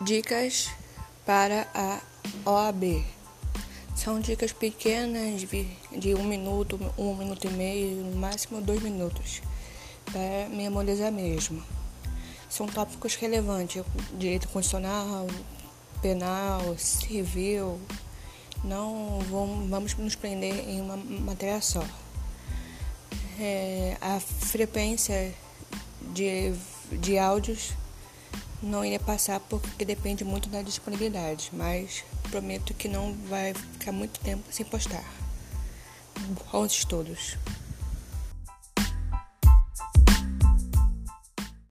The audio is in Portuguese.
Dicas para a OAB. São dicas pequenas de um minuto, um minuto e meio, no máximo dois minutos, para memorizar mesmo. São tópicos relevantes, direito constitucional, penal, civil. Não vamos nos prender em uma matéria só. É, a frequência de, de áudios não ia passar porque depende muito da disponibilidade, mas prometo que não vai ficar muito tempo sem postar. Bons estudos.